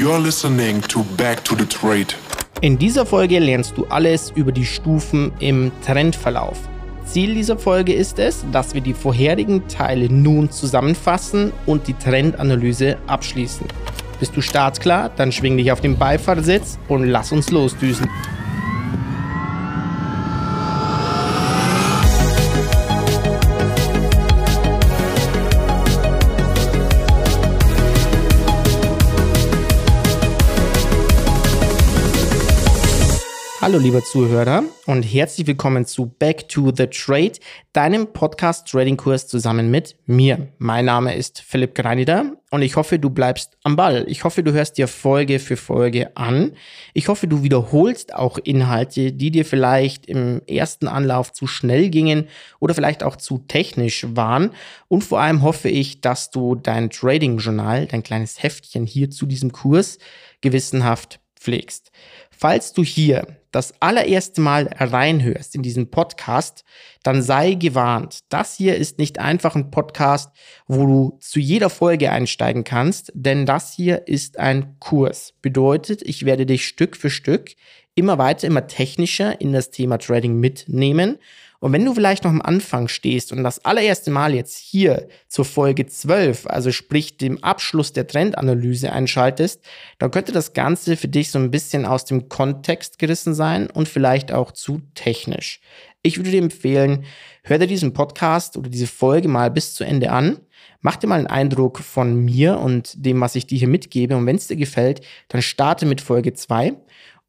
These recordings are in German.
You're listening to Back to the Trade. In dieser Folge lernst du alles über die Stufen im Trendverlauf. Ziel dieser Folge ist es, dass wir die vorherigen Teile nun zusammenfassen und die Trendanalyse abschließen. Bist du startklar? Dann schwing dich auf den Beifahrersitz und lass uns losdüsen. Hallo lieber Zuhörer und herzlich willkommen zu Back to the Trade, deinem Podcast Trading Kurs zusammen mit mir. Mein Name ist Philipp Greineder und ich hoffe, du bleibst am Ball. Ich hoffe, du hörst dir Folge für Folge an. Ich hoffe, du wiederholst auch Inhalte, die dir vielleicht im ersten Anlauf zu schnell gingen oder vielleicht auch zu technisch waren. Und vor allem hoffe ich, dass du dein Trading Journal, dein kleines Heftchen hier zu diesem Kurs gewissenhaft pflegst. Falls du hier das allererste Mal reinhörst in diesen Podcast, dann sei gewarnt. Das hier ist nicht einfach ein Podcast, wo du zu jeder Folge einsteigen kannst, denn das hier ist ein Kurs. Bedeutet, ich werde dich Stück für Stück immer weiter, immer technischer in das Thema Trading mitnehmen und wenn du vielleicht noch am Anfang stehst und das allererste Mal jetzt hier zur Folge 12, also sprich dem Abschluss der Trendanalyse einschaltest, dann könnte das Ganze für dich so ein bisschen aus dem Kontext gerissen sein und vielleicht auch zu technisch. Ich würde dir empfehlen, hör dir diesen Podcast oder diese Folge mal bis zu Ende an. Mach dir mal einen Eindruck von mir und dem, was ich dir hier mitgebe. Und wenn es dir gefällt, dann starte mit Folge 2.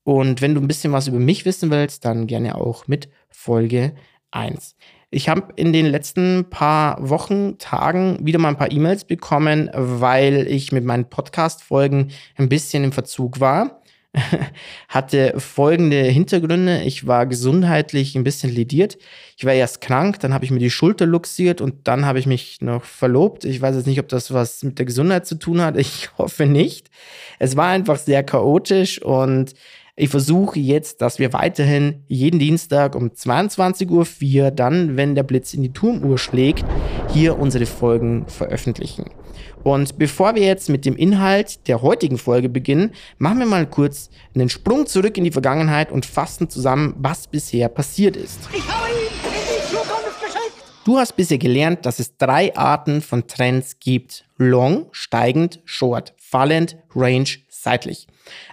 Und wenn du ein bisschen was über mich wissen willst, dann gerne auch mit Folge 1. Ich habe in den letzten paar Wochen, Tagen wieder mal ein paar E-Mails bekommen, weil ich mit meinen Podcast-Folgen ein bisschen im Verzug war. Hatte folgende Hintergründe. Ich war gesundheitlich ein bisschen lediert. Ich war erst krank, dann habe ich mir die Schulter luxiert und dann habe ich mich noch verlobt. Ich weiß jetzt nicht, ob das was mit der Gesundheit zu tun hat. Ich hoffe nicht. Es war einfach sehr chaotisch und ich versuche jetzt, dass wir weiterhin jeden Dienstag um 22.04 Uhr, dann, wenn der Blitz in die Turmuhr schlägt, hier unsere Folgen veröffentlichen. Und bevor wir jetzt mit dem Inhalt der heutigen Folge beginnen, machen wir mal kurz einen Sprung zurück in die Vergangenheit und fassen zusammen, was bisher passiert ist. Ich habe ihn in die Zukunft geschickt. Du hast bisher gelernt, dass es drei Arten von Trends gibt. Long, steigend, short, fallend, range, seitlich.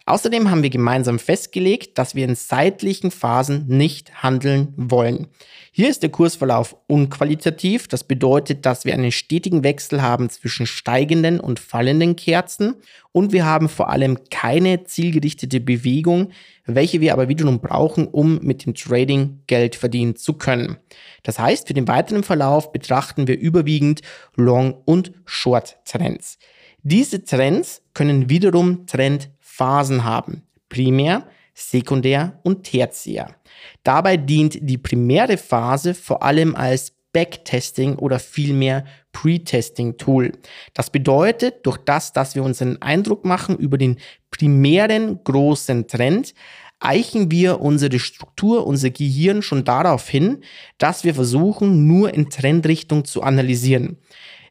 Außerdem haben wir gemeinsam festgelegt, dass wir in seitlichen Phasen nicht handeln wollen. Hier ist der Kursverlauf unqualitativ. Das bedeutet, dass wir einen stetigen Wechsel haben zwischen steigenden und fallenden Kerzen und wir haben vor allem keine zielgerichtete Bewegung, welche wir aber wiederum brauchen, um mit dem Trading Geld verdienen zu können. Das heißt, für den weiteren Verlauf betrachten wir überwiegend Long- und Short-Trends. Diese Trends können wiederum Trend Phasen haben. Primär, Sekundär und Tertiär. Dabei dient die primäre Phase vor allem als Backtesting oder vielmehr Pre-Testing-Tool. Das bedeutet, durch das, dass wir uns einen Eindruck machen über den primären großen Trend, eichen wir unsere Struktur, unser Gehirn schon darauf hin, dass wir versuchen, nur in Trendrichtung zu analysieren.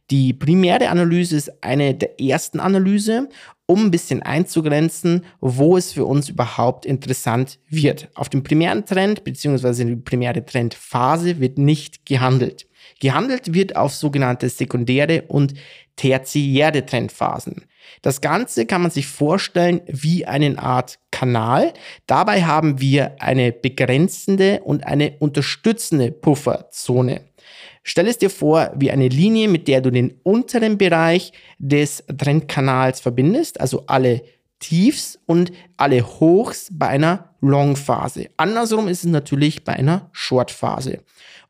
Die primäre Analyse ist eine der ersten Analyse, um ein bisschen einzugrenzen, wo es für uns überhaupt interessant wird. Auf dem primären Trend bzw. die primäre Trendphase wird nicht gehandelt. Gehandelt wird auf sogenannte sekundäre und tertiäre Trendphasen. Das Ganze kann man sich vorstellen wie eine Art Kanal. Dabei haben wir eine begrenzende und eine unterstützende Pufferzone. Stell es dir vor wie eine Linie, mit der du den unteren Bereich des Trendkanals verbindest, also alle Tiefs und alle Hochs bei einer Long-Phase. Andersrum ist es natürlich bei einer Short-Phase.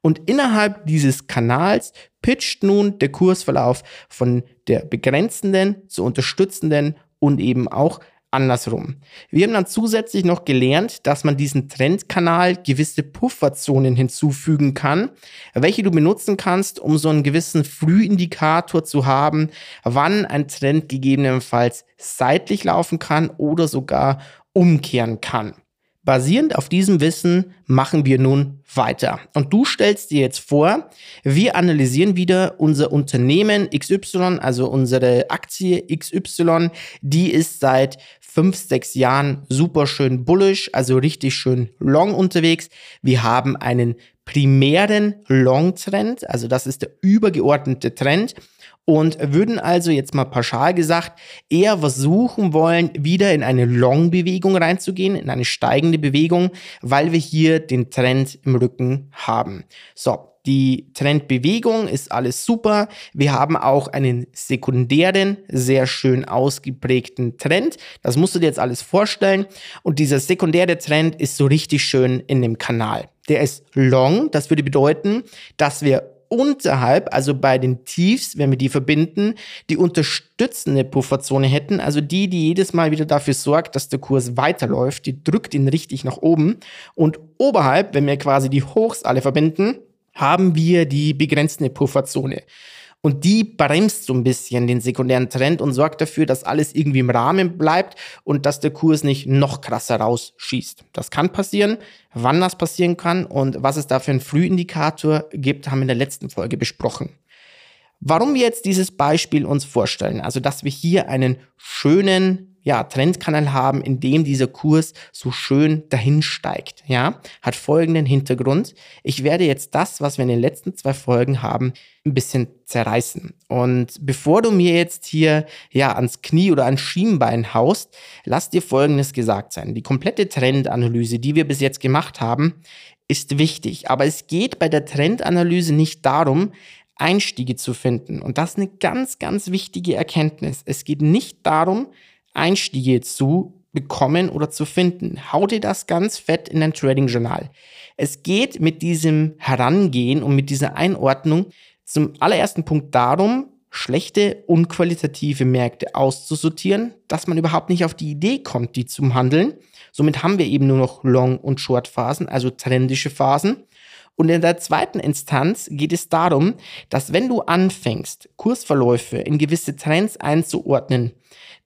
Und innerhalb dieses Kanals pitcht nun der Kursverlauf von der begrenzenden zur unterstützenden und eben auch andersrum. Wir haben dann zusätzlich noch gelernt, dass man diesen Trendkanal gewisse Pufferzonen hinzufügen kann, welche du benutzen kannst, um so einen gewissen Frühindikator zu haben, wann ein Trend gegebenenfalls seitlich laufen kann oder sogar umkehren kann. Basierend auf diesem Wissen machen wir nun weiter. Und du stellst dir jetzt vor, wir analysieren wieder unser Unternehmen XY, also unsere Aktie XY, die ist seit fünf, sechs Jahren super schön bullish, also richtig schön long unterwegs. Wir haben einen primären Long-Trend, also das ist der übergeordnete Trend und würden also jetzt mal pauschal gesagt eher versuchen wollen, wieder in eine Long-Bewegung reinzugehen, in eine steigende Bewegung, weil wir hier den Trend im Rücken haben. So, die Trendbewegung ist alles super. Wir haben auch einen sekundären, sehr schön ausgeprägten Trend. Das musst du dir jetzt alles vorstellen. Und dieser sekundäre Trend ist so richtig schön in dem Kanal. Der ist long. Das würde bedeuten, dass wir unterhalb, also bei den Tiefs, wenn wir die verbinden, die unterstützende Pufferzone hätten, also die, die jedes Mal wieder dafür sorgt, dass der Kurs weiterläuft, die drückt ihn richtig nach oben. Und oberhalb, wenn wir quasi die Hochs alle verbinden, haben wir die begrenzte Pufferzone. Und die bremst so ein bisschen den sekundären Trend und sorgt dafür, dass alles irgendwie im Rahmen bleibt und dass der Kurs nicht noch krasser rausschießt. Das kann passieren. Wann das passieren kann und was es da für einen Frühindikator gibt, haben wir in der letzten Folge besprochen. Warum wir jetzt dieses Beispiel uns vorstellen, also dass wir hier einen schönen ja, Trendkanal haben, in dem dieser Kurs so schön dahin steigt, ja, hat folgenden Hintergrund. Ich werde jetzt das, was wir in den letzten zwei Folgen haben, ein bisschen zerreißen. Und bevor du mir jetzt hier, ja, ans Knie oder ans Schienbein haust, lass dir folgendes gesagt sein. Die komplette Trendanalyse, die wir bis jetzt gemacht haben, ist wichtig. Aber es geht bei der Trendanalyse nicht darum, Einstiege zu finden. Und das ist eine ganz, ganz wichtige Erkenntnis. Es geht nicht darum, Einstiege zu bekommen oder zu finden. Hau dir das ganz fett in dein Trading Journal. Es geht mit diesem Herangehen und mit dieser Einordnung zum allerersten Punkt darum, schlechte, unqualitative Märkte auszusortieren, dass man überhaupt nicht auf die Idee kommt, die zu handeln. Somit haben wir eben nur noch Long- und Short-Phasen, also trendische Phasen. Und in der zweiten Instanz geht es darum, dass wenn du anfängst, Kursverläufe in gewisse Trends einzuordnen,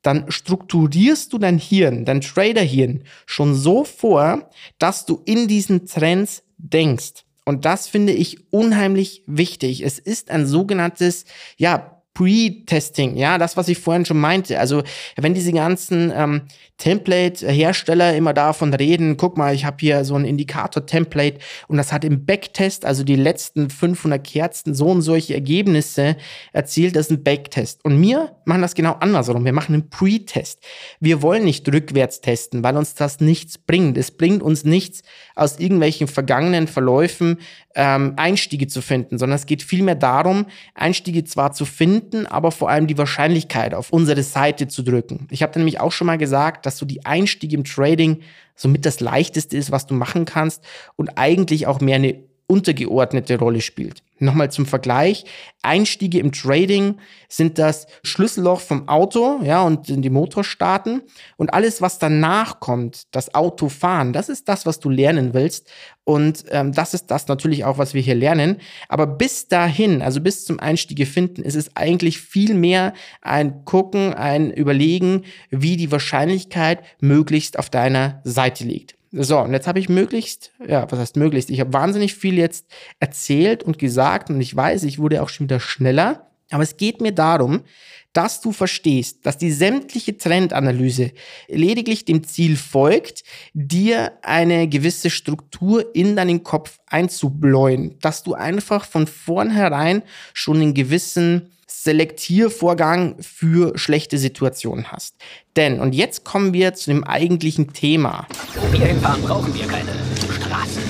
dann strukturierst du dein Hirn, dein Traderhirn schon so vor, dass du in diesen Trends denkst. Und das finde ich unheimlich wichtig. Es ist ein sogenanntes, ja, Pre-Testing, ja, das, was ich vorhin schon meinte. Also, wenn diese ganzen ähm, Template-Hersteller immer davon reden, guck mal, ich habe hier so ein Indikator-Template und das hat im Backtest, also die letzten 500 Kerzen, so und solche Ergebnisse erzielt, das ist ein Backtest. Und wir machen das genau andersrum. Wir machen einen Pre-Test. Wir wollen nicht rückwärts testen, weil uns das nichts bringt. Es bringt uns nichts aus irgendwelchen vergangenen Verläufen ähm, Einstiege zu finden, sondern es geht vielmehr darum, Einstiege zwar zu finden, aber vor allem die Wahrscheinlichkeit auf unsere Seite zu drücken. Ich habe nämlich auch schon mal gesagt, dass so die Einstiege im Trading somit das leichteste ist, was du machen kannst und eigentlich auch mehr eine untergeordnete Rolle spielt. Nochmal zum Vergleich. Einstiege im Trading sind das Schlüsselloch vom Auto, ja, und die Motorstarten. Und alles, was danach kommt, das Autofahren, das ist das, was du lernen willst. Und ähm, das ist das natürlich auch, was wir hier lernen. Aber bis dahin, also bis zum Einstiege finden, ist es eigentlich viel mehr ein Gucken, ein Überlegen, wie die Wahrscheinlichkeit möglichst auf deiner Seite liegt. So, und jetzt habe ich möglichst, ja, was heißt möglichst? Ich habe wahnsinnig viel jetzt erzählt und gesagt und ich weiß, ich wurde auch schon wieder schneller. Aber es geht mir darum, dass du verstehst, dass die sämtliche Trendanalyse lediglich dem Ziel folgt, dir eine gewisse Struktur in deinen Kopf einzubläuen, dass du einfach von vornherein schon einen gewissen Selektiervorgang für schlechte Situationen hast. Denn, und jetzt kommen wir zu dem eigentlichen Thema. Wo wir hinfahren, brauchen wir keine Straßen.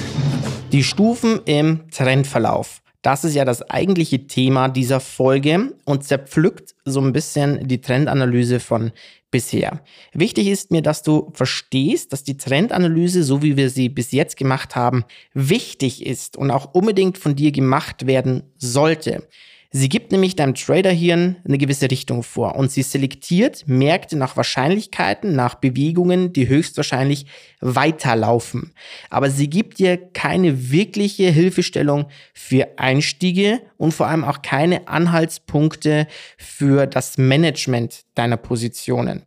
Die Stufen im Trendverlauf. Das ist ja das eigentliche Thema dieser Folge und zerpflückt so ein bisschen die Trendanalyse von bisher. Wichtig ist mir, dass du verstehst, dass die Trendanalyse, so wie wir sie bis jetzt gemacht haben, wichtig ist und auch unbedingt von dir gemacht werden sollte. Sie gibt nämlich deinem Traderhirn eine gewisse Richtung vor und sie selektiert Märkte nach Wahrscheinlichkeiten, nach Bewegungen, die höchstwahrscheinlich weiterlaufen. Aber sie gibt dir keine wirkliche Hilfestellung für Einstiege und vor allem auch keine Anhaltspunkte für das Management deiner Positionen.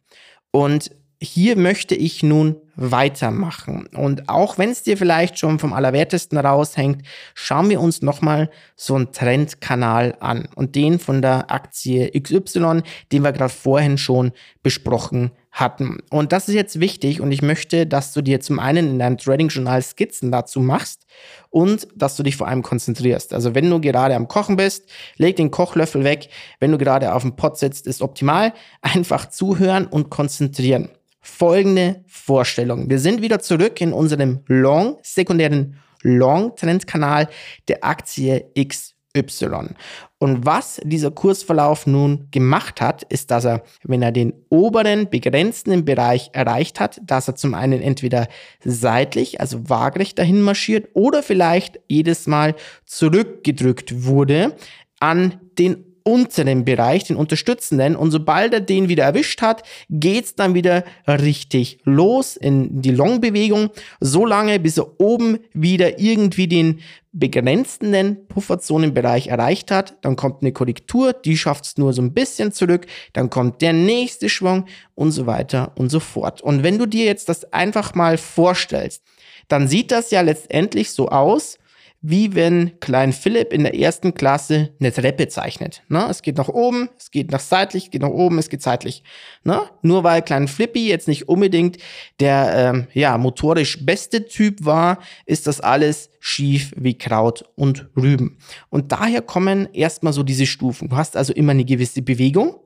Und hier möchte ich nun weitermachen. Und auch wenn es dir vielleicht schon vom Allerwertesten raushängt, schauen wir uns nochmal so einen Trendkanal an und den von der Aktie XY, den wir gerade vorhin schon besprochen hatten. Und das ist jetzt wichtig und ich möchte, dass du dir zum einen in deinem Trading-Journal Skizzen dazu machst und dass du dich vor allem konzentrierst. Also wenn du gerade am Kochen bist, leg den Kochlöffel weg. Wenn du gerade auf dem Pott sitzt, ist optimal. Einfach zuhören und konzentrieren folgende Vorstellung. Wir sind wieder zurück in unserem Long, sekundären Long-Trend-Kanal der Aktie XY. Und was dieser Kursverlauf nun gemacht hat, ist, dass er, wenn er den oberen begrenzten Bereich erreicht hat, dass er zum einen entweder seitlich, also waagrecht dahin marschiert oder vielleicht jedes Mal zurückgedrückt wurde an den unteren Bereich, den unterstützenden. Und sobald er den wieder erwischt hat, geht's dann wieder richtig los in die Long-Bewegung. So lange, bis er oben wieder irgendwie den begrenzenden Pufferzonenbereich erreicht hat. Dann kommt eine Korrektur, die schafft's nur so ein bisschen zurück. Dann kommt der nächste Schwung und so weiter und so fort. Und wenn du dir jetzt das einfach mal vorstellst, dann sieht das ja letztendlich so aus, wie wenn Klein Philipp in der ersten Klasse eine Treppe zeichnet. Ne? Es geht nach oben, es geht nach seitlich, geht nach oben, es geht seitlich. Ne? Nur weil Klein Flippy jetzt nicht unbedingt der ähm, ja, motorisch beste Typ war, ist das alles schief wie Kraut und Rüben. Und daher kommen erstmal so diese Stufen. Du hast also immer eine gewisse Bewegung,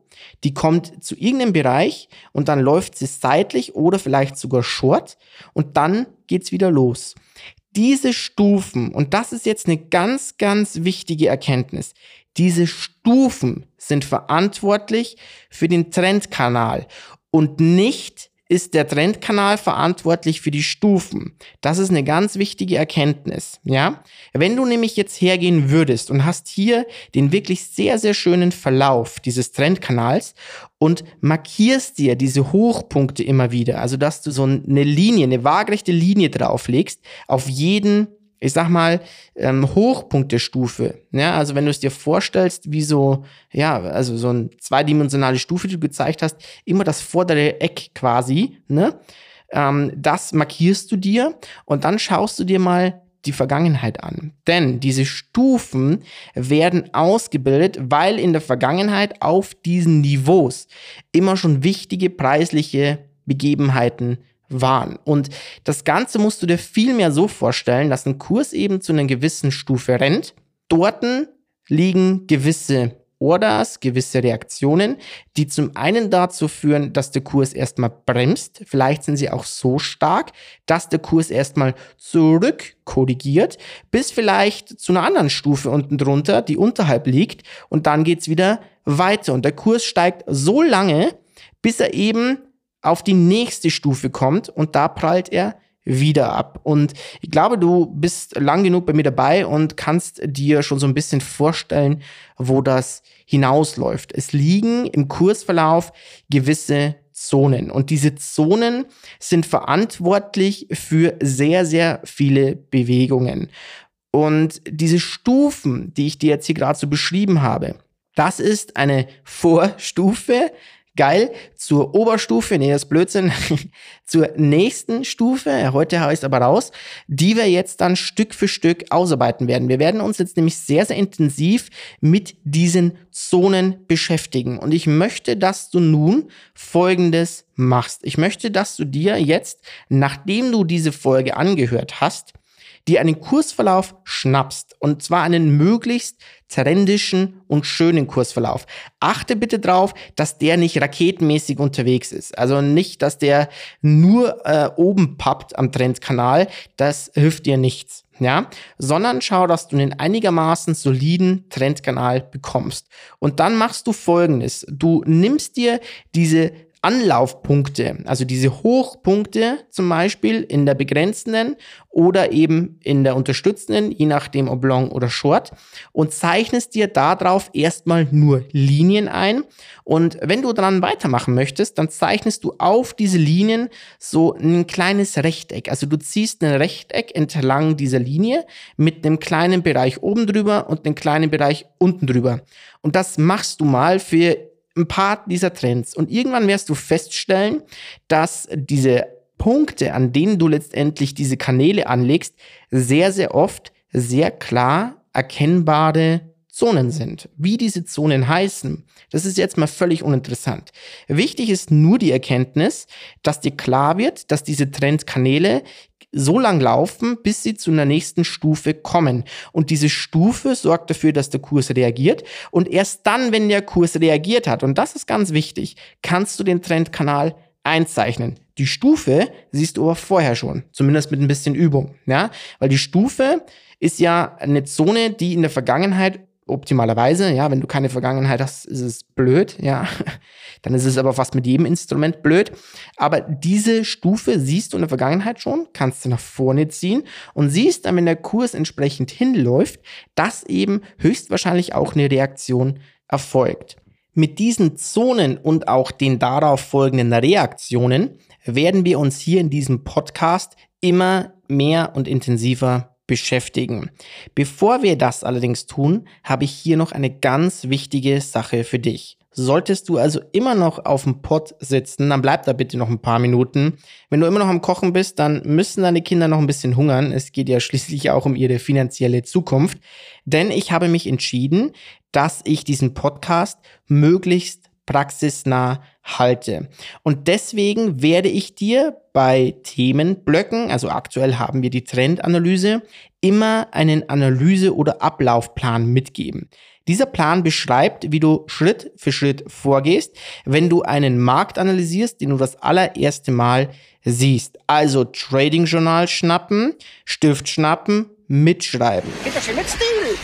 die kommt zu irgendeinem Bereich und dann läuft sie seitlich oder vielleicht sogar short und dann geht's wieder los diese Stufen, und das ist jetzt eine ganz, ganz wichtige Erkenntnis, diese Stufen sind verantwortlich für den Trendkanal und nicht ist der Trendkanal verantwortlich für die Stufen. Das ist eine ganz wichtige Erkenntnis, ja? Wenn du nämlich jetzt hergehen würdest und hast hier den wirklich sehr, sehr schönen Verlauf dieses Trendkanals und markierst dir diese Hochpunkte immer wieder, also dass du so eine Linie, eine waagerechte Linie drauflegst auf jeden ich sag mal, ähm, Hochpunktestufe. Ja, also wenn du es dir vorstellst, wie so, ja, also so eine zweidimensionale Stufe, die du gezeigt hast, immer das vordere Eck quasi, ne? Ähm, das markierst du dir und dann schaust du dir mal die Vergangenheit an. Denn diese Stufen werden ausgebildet, weil in der Vergangenheit auf diesen Niveaus immer schon wichtige preisliche Begebenheiten waren. Und das Ganze musst du dir vielmehr so vorstellen, dass ein Kurs eben zu einer gewissen Stufe rennt. Dorten liegen gewisse Orders, gewisse Reaktionen, die zum einen dazu führen, dass der Kurs erstmal bremst. Vielleicht sind sie auch so stark, dass der Kurs erstmal zurückkorrigiert, bis vielleicht zu einer anderen Stufe unten drunter, die unterhalb liegt. Und dann geht's wieder weiter. Und der Kurs steigt so lange, bis er eben auf die nächste Stufe kommt und da prallt er wieder ab. Und ich glaube, du bist lang genug bei mir dabei und kannst dir schon so ein bisschen vorstellen, wo das hinausläuft. Es liegen im Kursverlauf gewisse Zonen und diese Zonen sind verantwortlich für sehr, sehr viele Bewegungen. Und diese Stufen, die ich dir jetzt hier gerade so beschrieben habe, das ist eine Vorstufe geil. Zur Oberstufe, nee, das ist Blödsinn, zur nächsten Stufe, heute es aber raus, die wir jetzt dann Stück für Stück ausarbeiten werden. Wir werden uns jetzt nämlich sehr, sehr intensiv mit diesen Zonen beschäftigen. Und ich möchte, dass du nun Folgendes machst. Ich möchte, dass du dir jetzt, nachdem du diese Folge angehört hast, dir einen Kursverlauf schnappst. Und zwar einen möglichst trendischen und schönen Kursverlauf. Achte bitte drauf, dass der nicht raketenmäßig unterwegs ist. Also nicht, dass der nur äh, oben pappt am Trendkanal. Das hilft dir nichts. Ja, sondern schau, dass du einen einigermaßen soliden Trendkanal bekommst. Und dann machst du folgendes. Du nimmst dir diese Anlaufpunkte, also diese Hochpunkte zum Beispiel in der begrenzenden oder eben in der unterstützenden, je nachdem ob long oder short, und zeichnest dir darauf erstmal nur Linien ein. Und wenn du dann weitermachen möchtest, dann zeichnest du auf diese Linien so ein kleines Rechteck. Also du ziehst ein Rechteck entlang dieser Linie mit einem kleinen Bereich oben drüber und einem kleinen Bereich unten drüber. Und das machst du mal für ein paar dieser Trends. Und irgendwann wirst du feststellen, dass diese Punkte, an denen du letztendlich diese Kanäle anlegst, sehr, sehr oft sehr klar erkennbare Zonen sind. Wie diese Zonen heißen, das ist jetzt mal völlig uninteressant. Wichtig ist nur die Erkenntnis, dass dir klar wird, dass diese Trendkanäle so lang laufen, bis sie zu einer nächsten Stufe kommen. Und diese Stufe sorgt dafür, dass der Kurs reagiert. Und erst dann, wenn der Kurs reagiert hat, und das ist ganz wichtig, kannst du den Trendkanal einzeichnen. Die Stufe siehst du aber vorher schon, zumindest mit ein bisschen Übung, ja, weil die Stufe ist ja eine Zone, die in der Vergangenheit optimalerweise, ja, wenn du keine Vergangenheit hast, ist es blöd, ja. Dann ist es aber fast mit jedem Instrument blöd. Aber diese Stufe siehst du in der Vergangenheit schon, kannst du nach vorne ziehen und siehst dann, wenn der Kurs entsprechend hinläuft, dass eben höchstwahrscheinlich auch eine Reaktion erfolgt. Mit diesen Zonen und auch den darauf folgenden Reaktionen werden wir uns hier in diesem Podcast immer mehr und intensiver beschäftigen. Bevor wir das allerdings tun, habe ich hier noch eine ganz wichtige Sache für dich. Solltest du also immer noch auf dem Pott sitzen, dann bleib da bitte noch ein paar Minuten. Wenn du immer noch am Kochen bist, dann müssen deine Kinder noch ein bisschen hungern. Es geht ja schließlich auch um ihre finanzielle Zukunft. Denn ich habe mich entschieden, dass ich diesen Podcast möglichst praxisnah halte. Und deswegen werde ich dir bei Themenblöcken, also aktuell haben wir die Trendanalyse, immer einen Analyse- oder Ablaufplan mitgeben. Dieser Plan beschreibt, wie du Schritt für Schritt vorgehst, wenn du einen Markt analysierst, den du das allererste Mal siehst. Also Trading Journal schnappen, Stift schnappen, mitschreiben. Bitte schön mit Stil.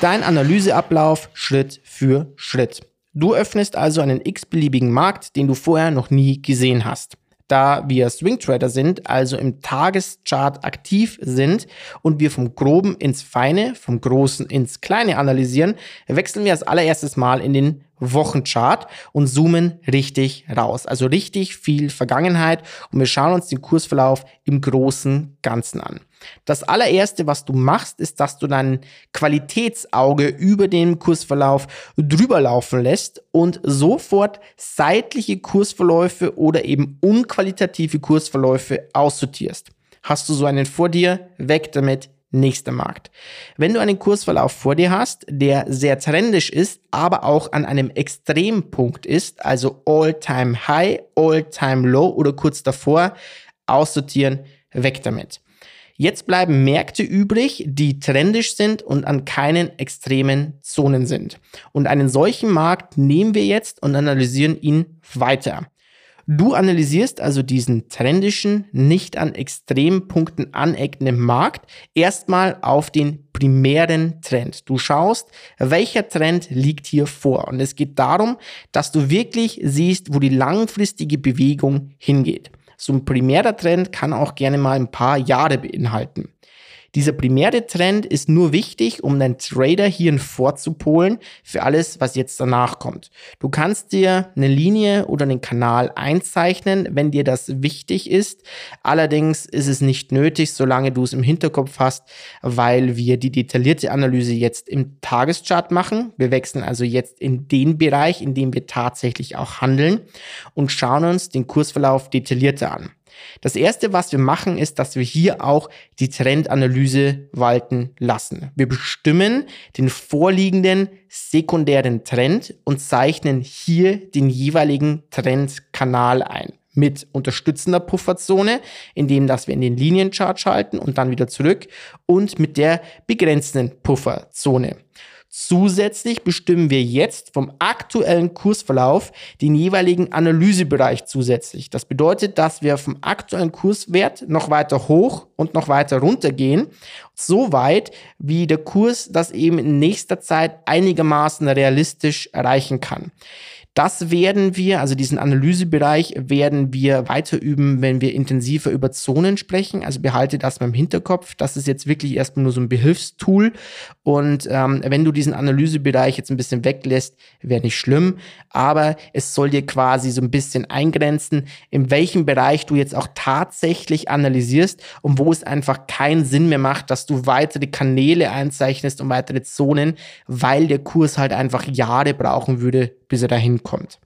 Dein Analyseablauf Schritt für Schritt. Du öffnest also einen x-beliebigen Markt, den du vorher noch nie gesehen hast. Da wir Swing Trader sind, also im Tageschart aktiv sind und wir vom Groben ins Feine, vom Großen ins Kleine analysieren, wechseln wir als allererstes Mal in den Wochenchart und zoomen richtig raus. Also richtig viel Vergangenheit und wir schauen uns den Kursverlauf im großen Ganzen an. Das allererste, was du machst, ist, dass du dein Qualitätsauge über den Kursverlauf drüber laufen lässt und sofort seitliche Kursverläufe oder eben unqualitative Kursverläufe aussortierst. Hast du so einen vor dir? Weg damit, nächster Markt. Wenn du einen Kursverlauf vor dir hast, der sehr trendisch ist, aber auch an einem Extrempunkt ist, also All-Time High, All-Time Low oder kurz davor, aussortieren, weg damit. Jetzt bleiben Märkte übrig, die trendisch sind und an keinen extremen Zonen sind. Und einen solchen Markt nehmen wir jetzt und analysieren ihn weiter. Du analysierst also diesen trendischen, nicht an Extrempunkten aneckenden Markt erstmal auf den primären Trend. Du schaust, welcher Trend liegt hier vor. Und es geht darum, dass du wirklich siehst, wo die langfristige Bewegung hingeht. So ein primärer Trend kann auch gerne mal ein paar Jahre beinhalten. Dieser primäre Trend ist nur wichtig, um deinen Trader hierhin vorzupolen für alles, was jetzt danach kommt. Du kannst dir eine Linie oder einen Kanal einzeichnen, wenn dir das wichtig ist. Allerdings ist es nicht nötig, solange du es im Hinterkopf hast, weil wir die detaillierte Analyse jetzt im Tageschart machen. Wir wechseln also jetzt in den Bereich, in dem wir tatsächlich auch handeln und schauen uns den Kursverlauf detaillierter an. Das erste, was wir machen, ist, dass wir hier auch die Trendanalyse walten lassen. Wir bestimmen den vorliegenden sekundären Trend und zeichnen hier den jeweiligen Trendkanal ein mit unterstützender Pufferzone, indem dass wir in den Linienchart schalten und dann wieder zurück und mit der begrenzenden Pufferzone. Zusätzlich bestimmen wir jetzt vom aktuellen Kursverlauf den jeweiligen Analysebereich zusätzlich. Das bedeutet, dass wir vom aktuellen Kurswert noch weiter hoch und noch weiter runter gehen, so weit, wie der Kurs das eben in nächster Zeit einigermaßen realistisch erreichen kann. Das werden wir, also diesen Analysebereich werden wir weiter üben, wenn wir intensiver über Zonen sprechen. Also behalte das mal im Hinterkopf. Das ist jetzt wirklich erstmal nur so ein Behilfstool. Und ähm, wenn du diesen Analysebereich jetzt ein bisschen weglässt, wäre nicht schlimm. Aber es soll dir quasi so ein bisschen eingrenzen, in welchem Bereich du jetzt auch tatsächlich analysierst und wo es einfach keinen Sinn mehr macht, dass du weitere Kanäle einzeichnest und weitere Zonen, weil der Kurs halt einfach Jahre brauchen würde, bis er dahin kommt.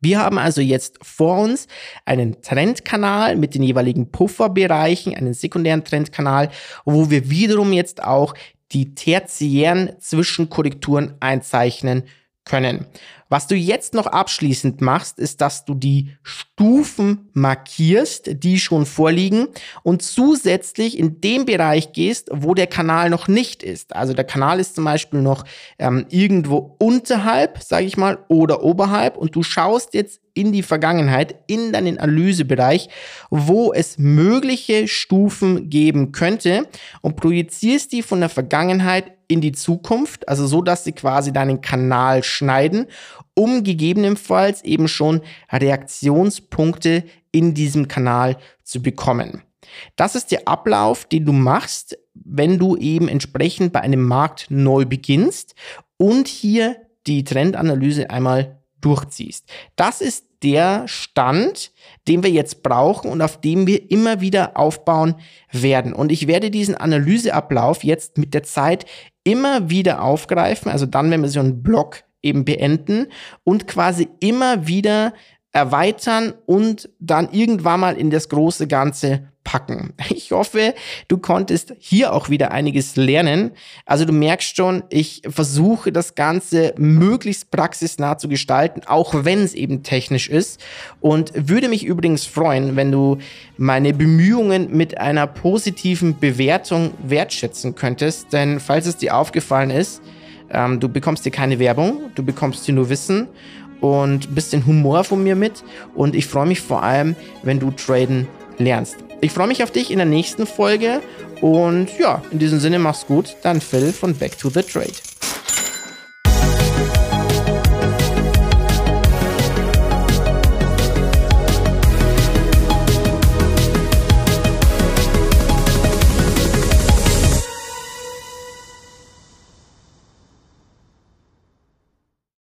Wir haben also jetzt vor uns einen Trendkanal mit den jeweiligen Pufferbereichen, einen sekundären Trendkanal, wo wir wiederum jetzt auch die tertiären Zwischenkorrekturen einzeichnen können. Was du jetzt noch abschließend machst, ist, dass du die Stufen markierst, die schon vorliegen und zusätzlich in den Bereich gehst, wo der Kanal noch nicht ist. Also der Kanal ist zum Beispiel noch ähm, irgendwo unterhalb, sage ich mal, oder oberhalb und du schaust jetzt in die Vergangenheit, in deinen Analysebereich, wo es mögliche Stufen geben könnte und projizierst die von der Vergangenheit in die Zukunft, also so, dass sie quasi deinen Kanal schneiden um gegebenenfalls eben schon Reaktionspunkte in diesem Kanal zu bekommen. Das ist der Ablauf, den du machst, wenn du eben entsprechend bei einem Markt neu beginnst und hier die Trendanalyse einmal durchziehst. Das ist der Stand, den wir jetzt brauchen und auf dem wir immer wieder aufbauen werden. Und ich werde diesen Analyseablauf jetzt mit der Zeit immer wieder aufgreifen. Also dann, wenn wir so einen Block eben beenden und quasi immer wieder erweitern und dann irgendwann mal in das große Ganze packen. Ich hoffe, du konntest hier auch wieder einiges lernen. Also du merkst schon, ich versuche das Ganze möglichst praxisnah zu gestalten, auch wenn es eben technisch ist. Und würde mich übrigens freuen, wenn du meine Bemühungen mit einer positiven Bewertung wertschätzen könntest. Denn falls es dir aufgefallen ist, ähm, du bekommst dir keine Werbung, du bekommst dir nur Wissen und ein bisschen Humor von mir mit. Und ich freue mich vor allem, wenn du traden lernst. Ich freue mich auf dich in der nächsten Folge. Und ja, in diesem Sinne mach's gut. Dann Phil von Back to the Trade.